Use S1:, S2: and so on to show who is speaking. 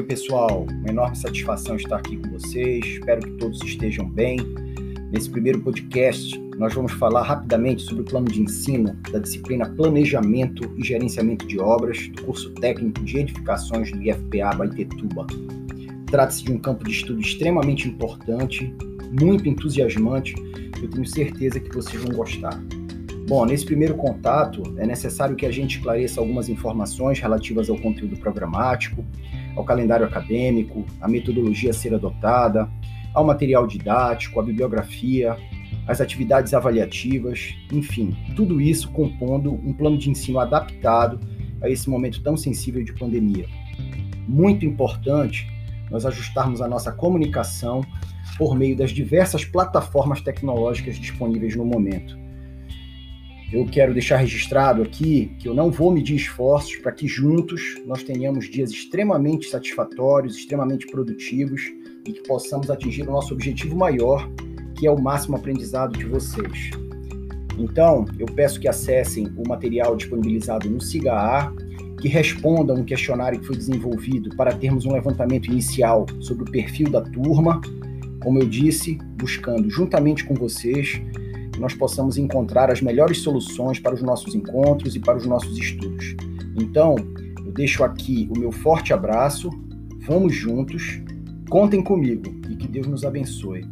S1: pessoal? Uma enorme satisfação estar aqui com vocês. Espero que todos estejam bem. Nesse primeiro podcast, nós vamos falar rapidamente sobre o plano de ensino da disciplina Planejamento e Gerenciamento de Obras do curso técnico de edificações do IFPA Baitetuba. Trata-se de um campo de estudo extremamente importante, muito entusiasmante. Eu tenho certeza que vocês vão gostar. Bom, nesse primeiro contato, é necessário que a gente esclareça algumas informações relativas ao conteúdo programático, ao calendário acadêmico, à metodologia a ser adotada, ao material didático, à bibliografia, às atividades avaliativas, enfim, tudo isso compondo um plano de ensino adaptado a esse momento tão sensível de pandemia. Muito importante nós ajustarmos a nossa comunicação por meio das diversas plataformas tecnológicas disponíveis no momento eu quero deixar registrado aqui que eu não vou medir esforços para que juntos nós tenhamos dias extremamente satisfatórios, extremamente produtivos e que possamos atingir o nosso objetivo maior, que é o máximo aprendizado de vocês. Então, eu peço que acessem o material disponibilizado no SIGA que respondam um questionário que foi desenvolvido para termos um levantamento inicial sobre o perfil da turma, como eu disse, buscando juntamente com vocês que nós possamos encontrar as melhores soluções para os nossos encontros e para os nossos estudos. Então, eu deixo aqui o meu forte abraço, vamos juntos, contem comigo e que Deus nos abençoe.